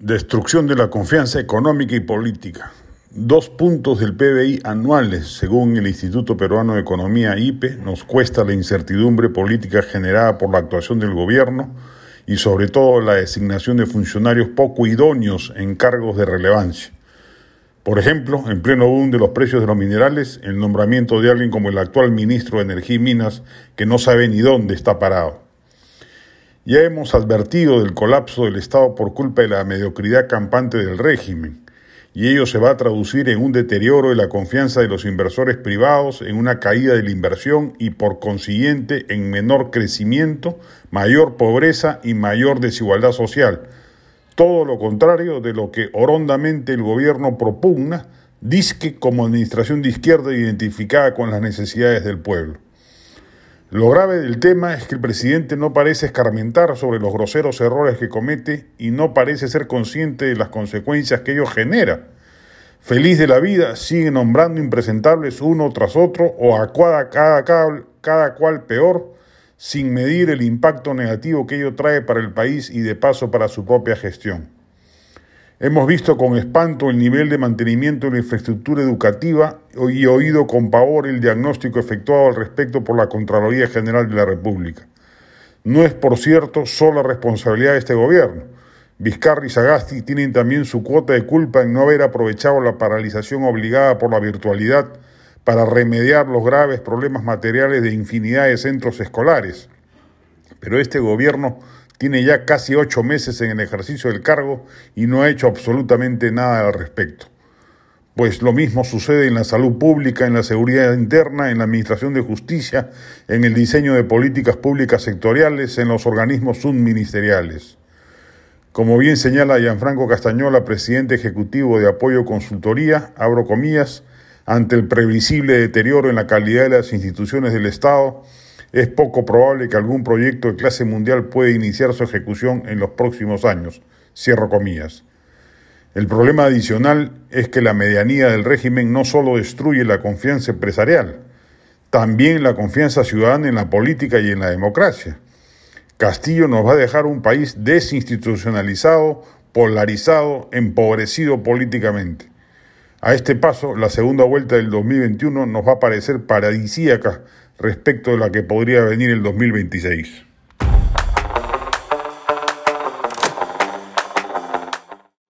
Destrucción de la confianza económica y política. Dos puntos del PBI anuales, según el Instituto Peruano de Economía IPE, nos cuesta la incertidumbre política generada por la actuación del gobierno y sobre todo la designación de funcionarios poco idóneos en cargos de relevancia. Por ejemplo, en pleno boom de los precios de los minerales, el nombramiento de alguien como el actual ministro de Energía y Minas que no sabe ni dónde está parado. Ya hemos advertido del colapso del Estado por culpa de la mediocridad campante del régimen, y ello se va a traducir en un deterioro de la confianza de los inversores privados, en una caída de la inversión y por consiguiente en menor crecimiento, mayor pobreza y mayor desigualdad social. Todo lo contrario de lo que horondamente el gobierno propugna, disque como administración de izquierda identificada con las necesidades del pueblo. Lo grave del tema es que el presidente no parece escarmentar sobre los groseros errores que comete y no parece ser consciente de las consecuencias que ello genera. Feliz de la vida, sigue nombrando impresentables uno tras otro o a cada, cada, cada cual peor, sin medir el impacto negativo que ello trae para el país y de paso para su propia gestión. Hemos visto con espanto el nivel de mantenimiento de la infraestructura educativa y oído con pavor el diagnóstico efectuado al respecto por la Contraloría General de la República. No es, por cierto, solo responsabilidad de este gobierno. Vizcarra y Sagasti tienen también su cuota de culpa en no haber aprovechado la paralización obligada por la virtualidad para remediar los graves problemas materiales de infinidad de centros escolares. Pero este gobierno tiene ya casi ocho meses en el ejercicio del cargo y no ha hecho absolutamente nada al respecto. Pues lo mismo sucede en la salud pública, en la seguridad interna, en la administración de justicia, en el diseño de políticas públicas sectoriales, en los organismos subministeriales. Como bien señala Gianfranco Castañola, presidente ejecutivo de Apoyo Consultoría, abro comillas, ante el previsible deterioro en la calidad de las instituciones del Estado, es poco probable que algún proyecto de clase mundial pueda iniciar su ejecución en los próximos años. Cierro comillas. El problema adicional es que la medianía del régimen no solo destruye la confianza empresarial, también la confianza ciudadana en la política y en la democracia. Castillo nos va a dejar un país desinstitucionalizado, polarizado, empobrecido políticamente. A este paso, la segunda vuelta del 2021 nos va a parecer paradisíaca respecto de la que podría venir el 2026.